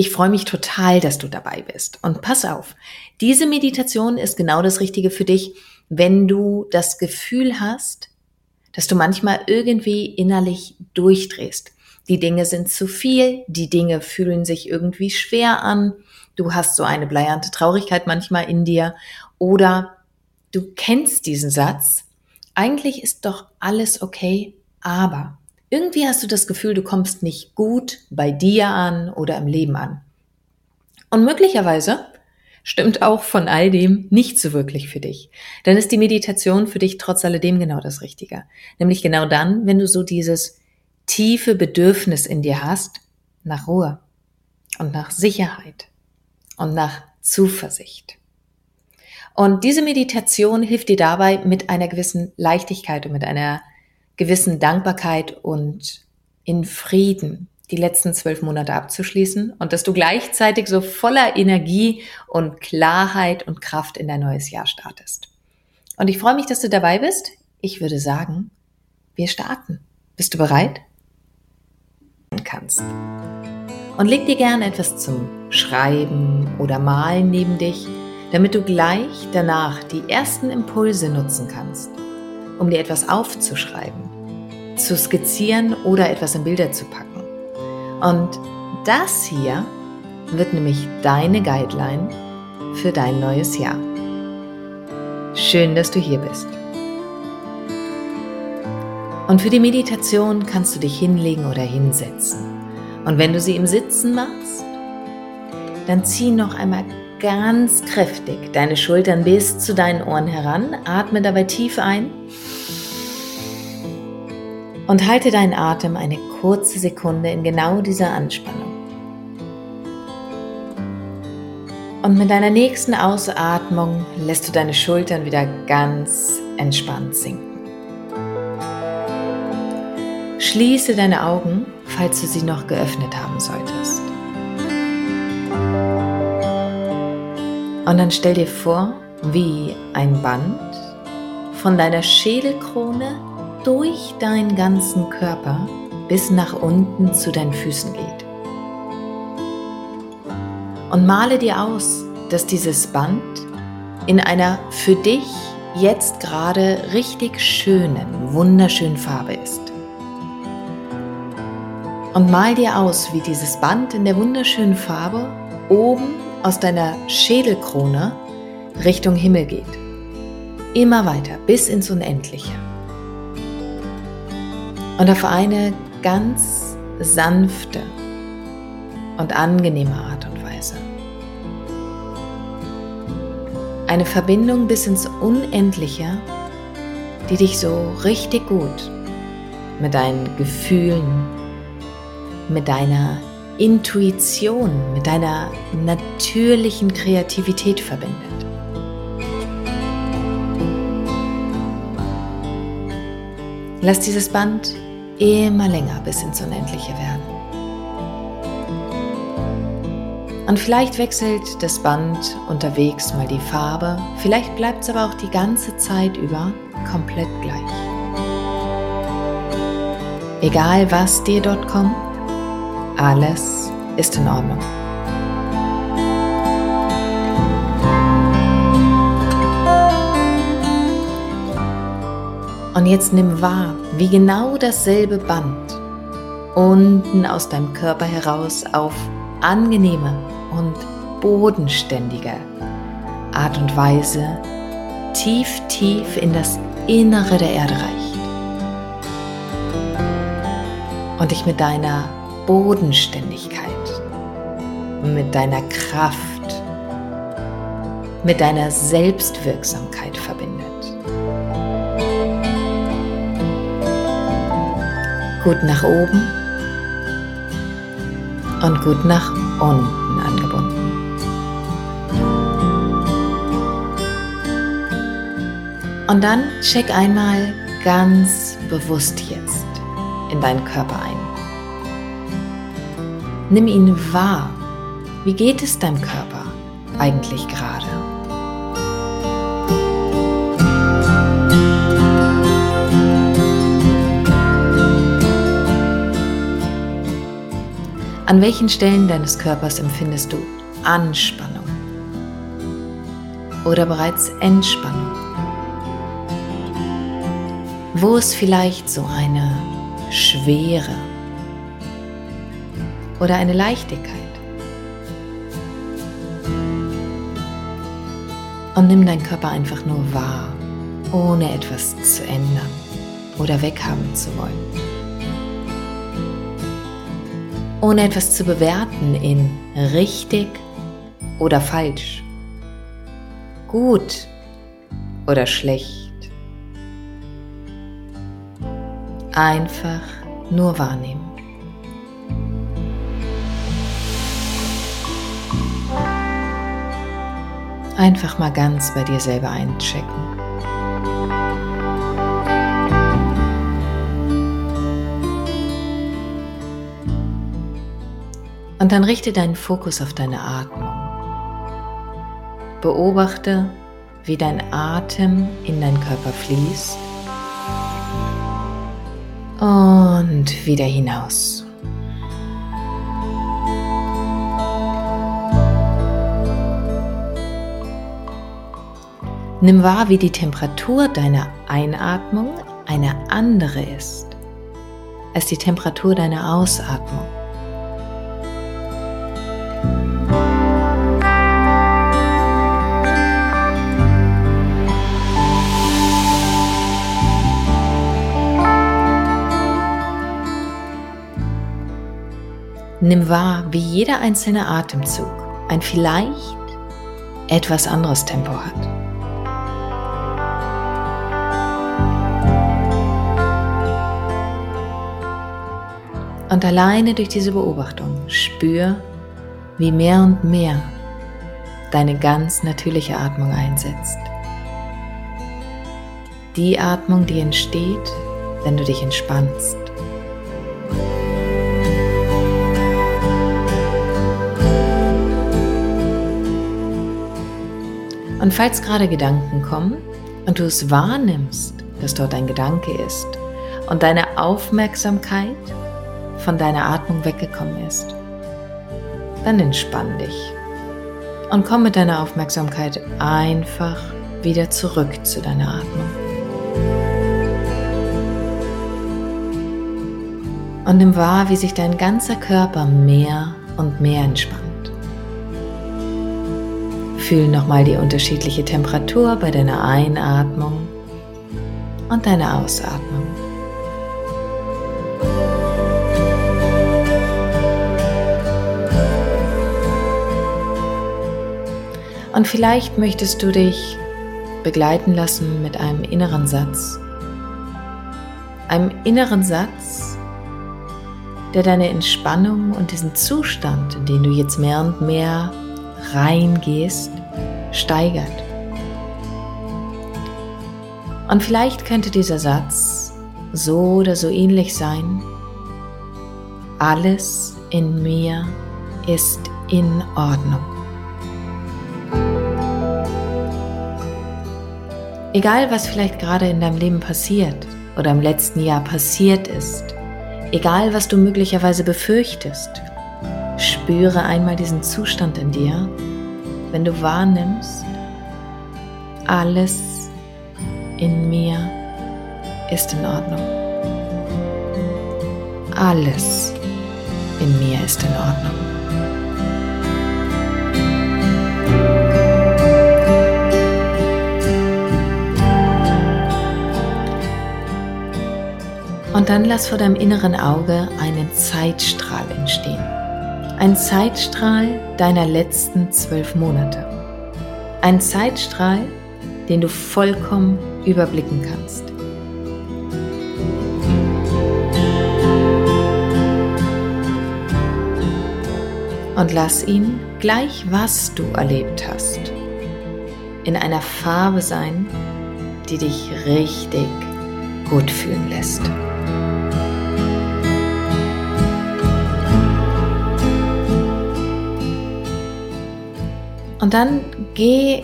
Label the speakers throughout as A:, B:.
A: Ich freue mich total, dass du dabei bist. Und pass auf, diese Meditation ist genau das Richtige für dich, wenn du das Gefühl hast, dass du manchmal irgendwie innerlich durchdrehst. Die Dinge sind zu viel, die Dinge fühlen sich irgendwie schwer an, du hast so eine bleiernde Traurigkeit manchmal in dir oder du kennst diesen Satz, eigentlich ist doch alles okay, aber irgendwie hast du das Gefühl, du kommst nicht gut bei dir an oder im Leben an. Und möglicherweise stimmt auch von all dem nicht so wirklich für dich. Dann ist die Meditation für dich trotz alledem genau das Richtige. Nämlich genau dann, wenn du so dieses tiefe Bedürfnis in dir hast nach Ruhe und nach Sicherheit und nach Zuversicht. Und diese Meditation hilft dir dabei mit einer gewissen Leichtigkeit und mit einer gewissen Dankbarkeit und in Frieden die letzten zwölf Monate abzuschließen und dass du gleichzeitig so voller Energie und Klarheit und Kraft in dein neues Jahr startest. Und ich freue mich, dass du dabei bist. Ich würde sagen, wir starten. Bist du bereit? Kannst. Und leg dir gerne etwas zum Schreiben oder Malen neben dich damit du gleich danach die ersten Impulse nutzen kannst, um dir etwas aufzuschreiben, zu skizzieren oder etwas in Bilder zu packen. Und das hier wird nämlich deine Guideline für dein neues Jahr. Schön, dass du hier bist. Und für die Meditation kannst du dich hinlegen oder hinsetzen. Und wenn du sie im Sitzen machst, dann zieh noch einmal ganz kräftig deine Schultern bis zu deinen Ohren heran. Atme dabei tief ein und halte deinen Atem eine kurze Sekunde in genau dieser Anspannung. Und mit deiner nächsten Ausatmung lässt du deine Schultern wieder ganz entspannt sinken. Schließe deine Augen, falls du sie noch geöffnet haben solltest. Und dann stell dir vor, wie ein Band von deiner Schädelkrone durch deinen ganzen Körper bis nach unten zu deinen Füßen geht. Und male dir aus, dass dieses Band in einer für dich jetzt gerade richtig schönen, wunderschönen Farbe ist. Und mal dir aus, wie dieses Band in der wunderschönen Farbe oben aus deiner Schädelkrone Richtung Himmel geht. Immer weiter bis ins Unendliche. Und auf eine ganz sanfte und angenehme Art und Weise. Eine Verbindung bis ins Unendliche, die dich so richtig gut mit deinen Gefühlen, mit deiner Intuition, mit deiner natürlichen Kreativität verbindet. Lass dieses Band immer länger bis ins Unendliche werden. Und vielleicht wechselt das Band unterwegs mal die Farbe, vielleicht bleibt es aber auch die ganze Zeit über komplett gleich. Egal was dir dort kommt, alles ist in Ordnung. Und jetzt nimm wahr, wie genau dasselbe Band unten aus deinem Körper heraus auf angenehme und bodenständige Art und Weise tief, tief in das Innere der Erde reicht. Und dich mit deiner Bodenständigkeit, mit deiner Kraft, mit deiner Selbstwirksamkeit verbindet. Gut nach oben und gut nach unten angebunden. Und dann check einmal ganz bewusst jetzt in deinen Körper ein. Nimm ihn wahr. Wie geht es deinem Körper eigentlich gerade? An welchen Stellen deines Körpers empfindest du Anspannung oder bereits Entspannung? Wo ist vielleicht so eine Schwere oder eine Leichtigkeit? Und nimm deinen Körper einfach nur wahr, ohne etwas zu ändern oder weghaben zu wollen. Ohne etwas zu bewerten in richtig oder falsch, gut oder schlecht. Einfach nur wahrnehmen. Einfach mal ganz bei dir selber einchecken. Und dann richte deinen Fokus auf deine Atmung. Beobachte, wie dein Atem in deinen Körper fließt und wieder hinaus. Nimm wahr, wie die Temperatur deiner Einatmung eine andere ist als die Temperatur deiner Ausatmung. Nimm wahr, wie jeder einzelne Atemzug ein vielleicht etwas anderes Tempo hat. Und alleine durch diese Beobachtung spür, wie mehr und mehr deine ganz natürliche Atmung einsetzt. Die Atmung, die entsteht, wenn du dich entspannst. Und falls gerade Gedanken kommen und du es wahrnimmst, dass dort ein Gedanke ist und deine Aufmerksamkeit von deiner Atmung weggekommen ist, dann entspann dich und komm mit deiner Aufmerksamkeit einfach wieder zurück zu deiner Atmung. Und nimm wahr, wie sich dein ganzer Körper mehr und mehr entspannt. Fühl nochmal die unterschiedliche Temperatur bei deiner Einatmung und deiner Ausatmung. Und vielleicht möchtest du dich begleiten lassen mit einem inneren Satz. Einem inneren Satz, der deine Entspannung und diesen Zustand, in den du jetzt mehr und mehr reingehst, steigert. Und vielleicht könnte dieser Satz so oder so ähnlich sein. Alles in mir ist in Ordnung. Egal, was vielleicht gerade in deinem Leben passiert oder im letzten Jahr passiert ist, egal, was du möglicherweise befürchtest, spüre einmal diesen Zustand in dir, wenn du wahrnimmst, alles in mir ist in Ordnung. Alles in mir ist in Ordnung. Und dann lass vor deinem inneren Auge einen Zeitstrahl entstehen. Ein Zeitstrahl deiner letzten zwölf Monate. Ein Zeitstrahl, den du vollkommen überblicken kannst. Und lass ihn, gleich was du erlebt hast, in einer Farbe sein, die dich richtig gut fühlen lässt. Und dann geh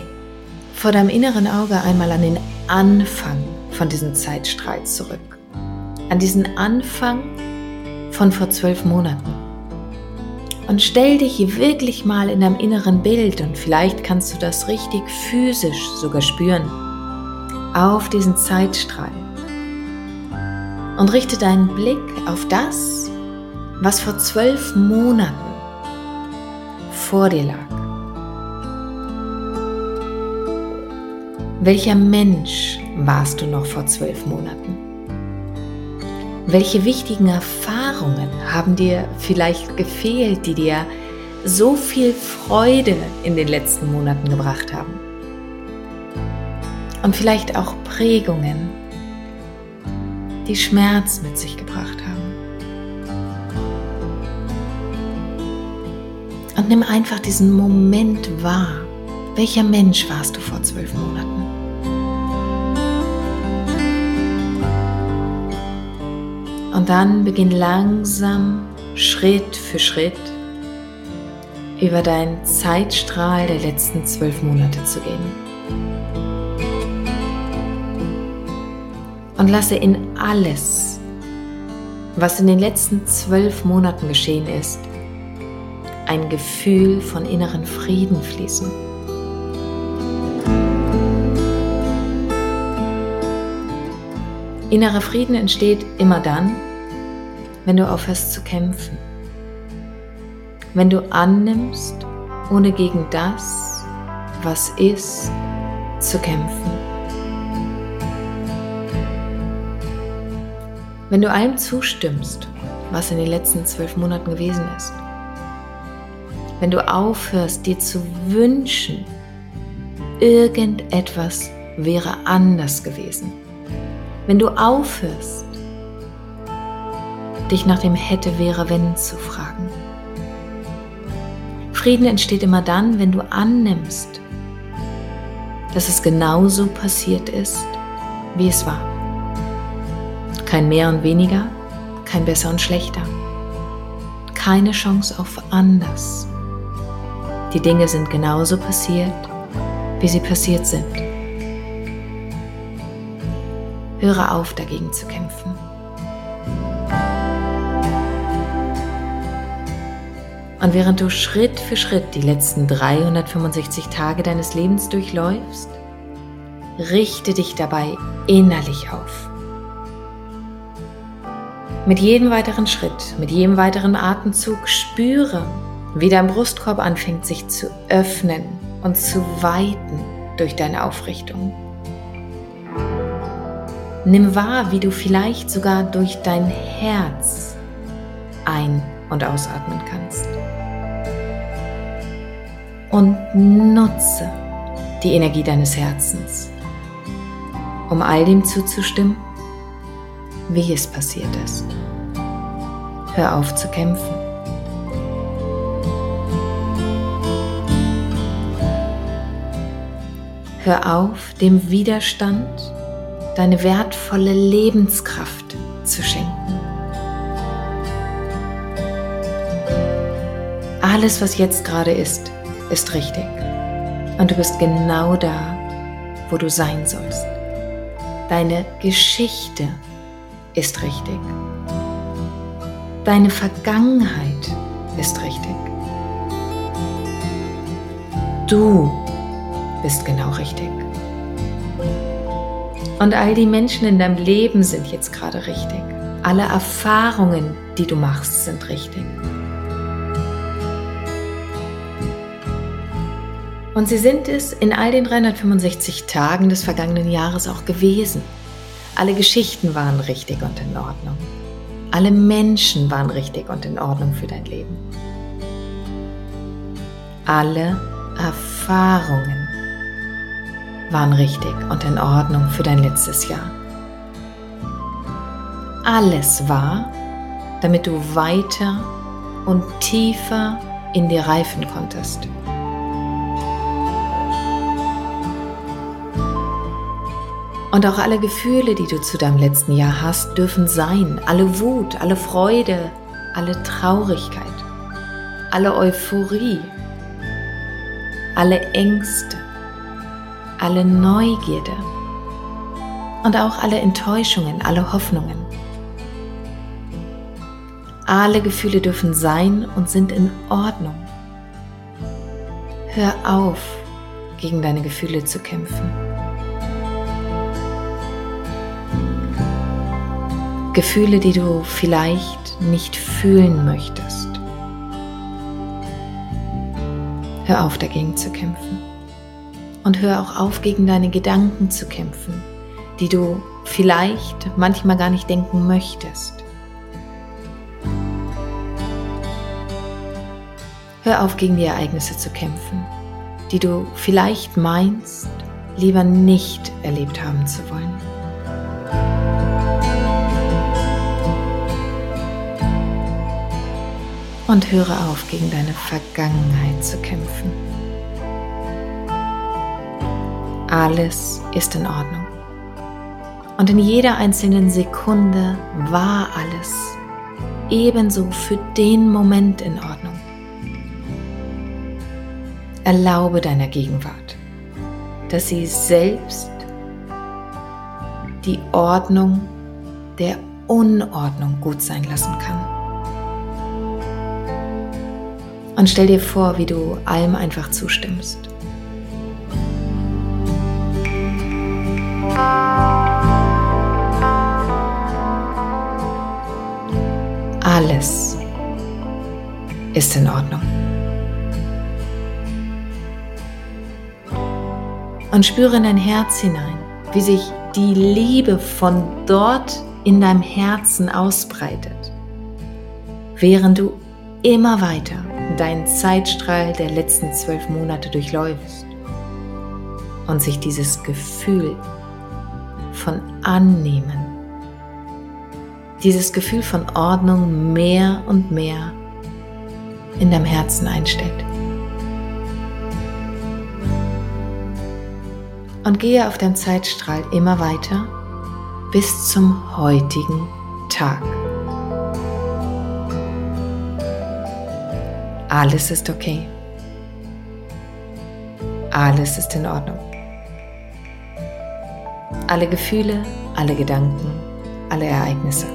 A: vor deinem inneren Auge einmal an den Anfang von diesem Zeitstrahl zurück. An diesen Anfang von vor zwölf Monaten. Und stell dich wirklich mal in deinem inneren Bild und vielleicht kannst du das richtig physisch sogar spüren auf diesen Zeitstrahl. Und richte deinen Blick auf das, was vor zwölf Monaten vor dir lag. Welcher Mensch warst du noch vor zwölf Monaten? Welche wichtigen Erfahrungen haben dir vielleicht gefehlt, die dir so viel Freude in den letzten Monaten gebracht haben? Und vielleicht auch Prägungen, die Schmerz mit sich gebracht haben. Und nimm einfach diesen Moment wahr. Welcher Mensch warst du vor zwölf Monaten? Und dann beginn langsam, Schritt für Schritt, über deinen Zeitstrahl der letzten zwölf Monate zu gehen. Und lasse in alles, was in den letzten zwölf Monaten geschehen ist, ein Gefühl von inneren Frieden fließen. Innerer Frieden entsteht immer dann, wenn du aufhörst zu kämpfen. Wenn du annimmst, ohne gegen das, was ist, zu kämpfen. Wenn du allem zustimmst, was in den letzten zwölf Monaten gewesen ist. Wenn du aufhörst, dir zu wünschen, irgendetwas wäre anders gewesen wenn du aufhörst, dich nach dem hätte, wäre, wenn zu fragen. Frieden entsteht immer dann, wenn du annimmst, dass es genauso passiert ist, wie es war. Kein mehr und weniger, kein besser und schlechter. Keine Chance auf anders. Die Dinge sind genauso passiert, wie sie passiert sind. Höre auf, dagegen zu kämpfen. Und während du Schritt für Schritt die letzten 365 Tage deines Lebens durchläufst, richte dich dabei innerlich auf. Mit jedem weiteren Schritt, mit jedem weiteren Atemzug spüre, wie dein Brustkorb anfängt sich zu öffnen und zu weiten durch deine Aufrichtung. Nimm wahr, wie du vielleicht sogar durch dein Herz ein- und ausatmen kannst. Und nutze die Energie deines Herzens, um all dem zuzustimmen, wie es passiert ist. Hör auf zu kämpfen. Hör auf, dem Widerstand deine wertvolle Lebenskraft zu schenken. Alles, was jetzt gerade ist, ist richtig. Und du bist genau da, wo du sein sollst. Deine Geschichte ist richtig. Deine Vergangenheit ist richtig. Du bist genau richtig. Und all die Menschen in deinem Leben sind jetzt gerade richtig. Alle Erfahrungen, die du machst, sind richtig. Und sie sind es in all den 365 Tagen des vergangenen Jahres auch gewesen. Alle Geschichten waren richtig und in Ordnung. Alle Menschen waren richtig und in Ordnung für dein Leben. Alle Erfahrungen waren richtig und in Ordnung für dein letztes Jahr. Alles war, damit du weiter und tiefer in dir reifen konntest. Und auch alle Gefühle, die du zu deinem letzten Jahr hast, dürfen sein. Alle Wut, alle Freude, alle Traurigkeit, alle Euphorie, alle Ängste, alle Neugierde und auch alle Enttäuschungen, alle Hoffnungen. Alle Gefühle dürfen sein und sind in Ordnung. Hör auf, gegen deine Gefühle zu kämpfen. Gefühle, die du vielleicht nicht fühlen möchtest. Hör auf dagegen zu kämpfen. Und hör auch auf, gegen deine Gedanken zu kämpfen, die du vielleicht manchmal gar nicht denken möchtest. Hör auf, gegen die Ereignisse zu kämpfen, die du vielleicht meinst, lieber nicht erlebt haben zu wollen. Und höre auf, gegen deine Vergangenheit zu kämpfen. Alles ist in Ordnung. Und in jeder einzelnen Sekunde war alles ebenso für den Moment in Ordnung. Erlaube deiner Gegenwart, dass sie selbst die Ordnung der Unordnung gut sein lassen kann. Und stell dir vor, wie du allem einfach zustimmst. Alles ist in Ordnung. und spüre in dein Herz hinein, wie sich die Liebe von dort in deinem Herzen ausbreitet, während du immer weiter deinen Zeitstrahl der letzten zwölf Monate durchläufst und sich dieses Gefühl von Annehmen, dieses Gefühl von Ordnung mehr und mehr in deinem Herzen einstellt. und gehe auf deinem Zeitstrahl immer weiter bis zum heutigen Tag. Alles ist okay. Alles ist in Ordnung. Alle Gefühle, alle Gedanken, alle Ereignisse.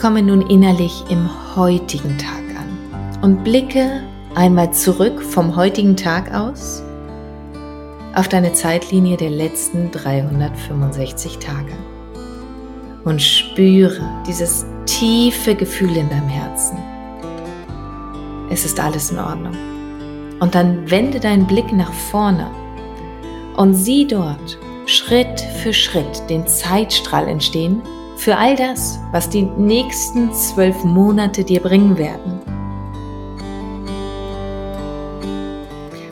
A: Komme nun innerlich im heutigen Tag an und blicke einmal zurück vom heutigen Tag aus auf deine Zeitlinie der letzten 365 Tage und spüre dieses tiefe Gefühl in deinem Herzen. Es ist alles in Ordnung. Und dann wende deinen Blick nach vorne und sieh dort Schritt für Schritt den Zeitstrahl entstehen, für all das, was die nächsten zwölf Monate dir bringen werden.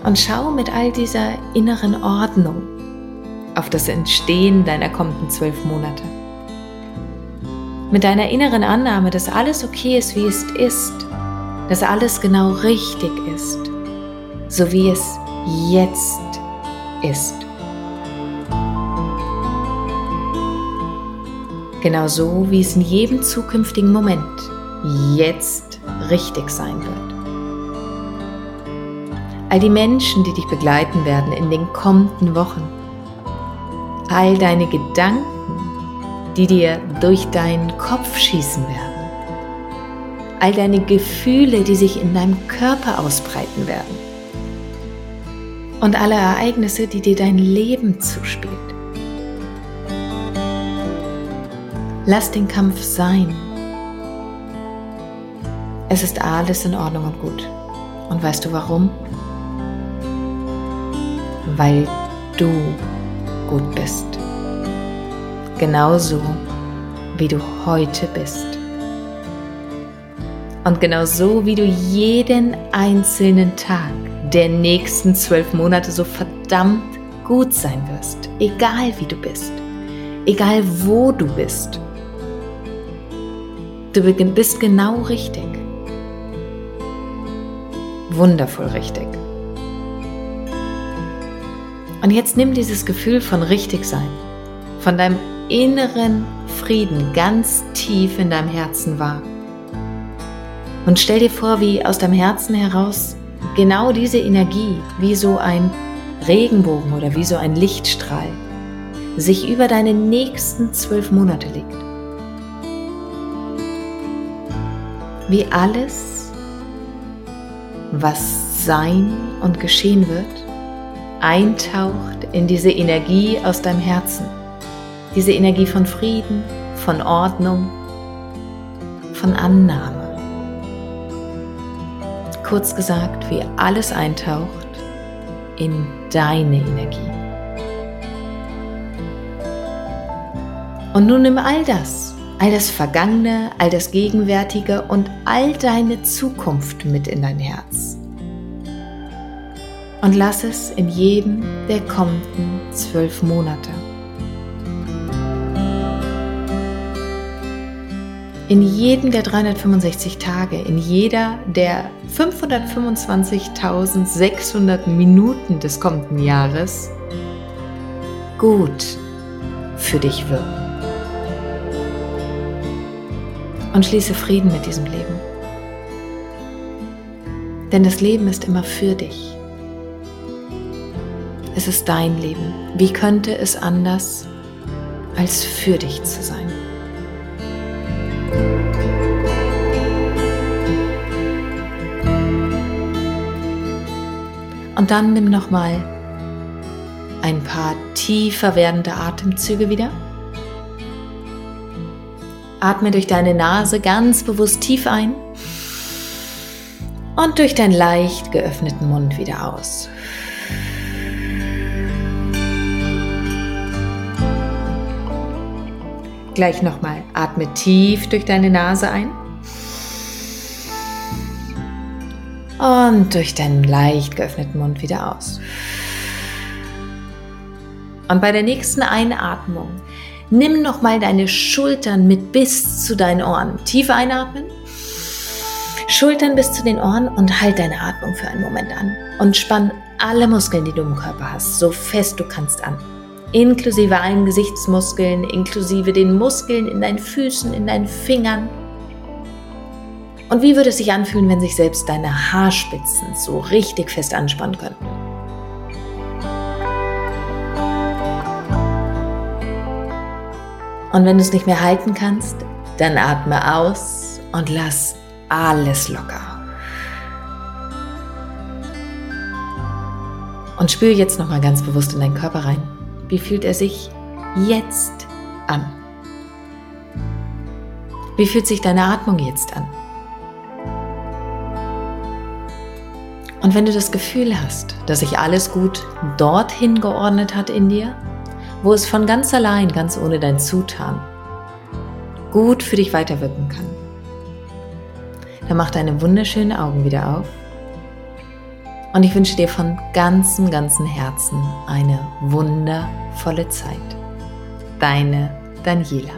A: Und schau mit all dieser inneren Ordnung auf das Entstehen deiner kommenden zwölf Monate. Mit deiner inneren Annahme, dass alles okay ist, wie es ist, dass alles genau richtig ist, so wie es jetzt ist. Genau so, wie es in jedem zukünftigen Moment jetzt richtig sein wird. All die Menschen, die dich begleiten werden in den kommenden Wochen. All deine Gedanken, die dir durch deinen Kopf schießen werden. All deine Gefühle, die sich in deinem Körper ausbreiten werden. Und alle Ereignisse, die dir dein Leben zuspielt. Lass den Kampf sein. Es ist alles in Ordnung und gut. Und weißt du warum? Weil du gut bist. Genauso wie du heute bist. Und genauso wie du jeden einzelnen Tag der nächsten zwölf Monate so verdammt gut sein wirst. Egal wie du bist. Egal wo du bist. Du bist genau richtig. Wundervoll richtig. Und jetzt nimm dieses Gefühl von richtig sein, von deinem inneren Frieden ganz tief in deinem Herzen wahr. Und stell dir vor, wie aus deinem Herzen heraus genau diese Energie wie so ein Regenbogen oder wie so ein Lichtstrahl sich über deine nächsten zwölf Monate legt. Wie alles, was sein und geschehen wird, eintaucht in diese Energie aus deinem Herzen. Diese Energie von Frieden, von Ordnung, von Annahme. Kurz gesagt, wie alles eintaucht in deine Energie. Und nun nimm all das, all das Vergangene, all das Gegenwärtige und all deine Zukunft mit in dein Herz. Und lass es in jedem der kommenden zwölf Monate. In jedem der 365 Tage, in jeder der 525.600 Minuten des kommenden Jahres gut für dich wirken. Und schließe Frieden mit diesem Leben. Denn das Leben ist immer für dich. Es ist dein Leben. Wie könnte es anders als für dich zu sein? Und dann nimm noch mal ein paar tiefer werdende Atemzüge wieder. Atme durch deine Nase ganz bewusst tief ein und durch deinen leicht geöffneten Mund wieder aus. Gleich nochmal. Atme tief durch deine Nase ein. Und durch deinen leicht geöffneten Mund wieder aus. Und bei der nächsten Einatmung nimm nochmal deine Schultern mit bis zu deinen Ohren. Tief einatmen. Schultern bis zu den Ohren und halt deine Atmung für einen Moment an. Und spann alle Muskeln, die du im Körper hast, so fest du kannst an. Inklusive allen Gesichtsmuskeln, inklusive den Muskeln in deinen Füßen, in deinen Fingern, und wie würde es sich anfühlen, wenn sich selbst deine Haarspitzen so richtig fest anspannen könnten? Und wenn du es nicht mehr halten kannst, dann atme aus und lass alles locker. Und spüre jetzt nochmal ganz bewusst in deinen Körper rein. Wie fühlt er sich jetzt an? Wie fühlt sich deine Atmung jetzt an? Und wenn du das Gefühl hast, dass sich alles gut dorthin geordnet hat in dir, wo es von ganz allein, ganz ohne dein Zutun, gut für dich weiterwirken kann, dann mach deine wunderschönen Augen wieder auf. Und ich wünsche dir von ganzem, ganzem Herzen eine wundervolle Zeit. Deine Daniela.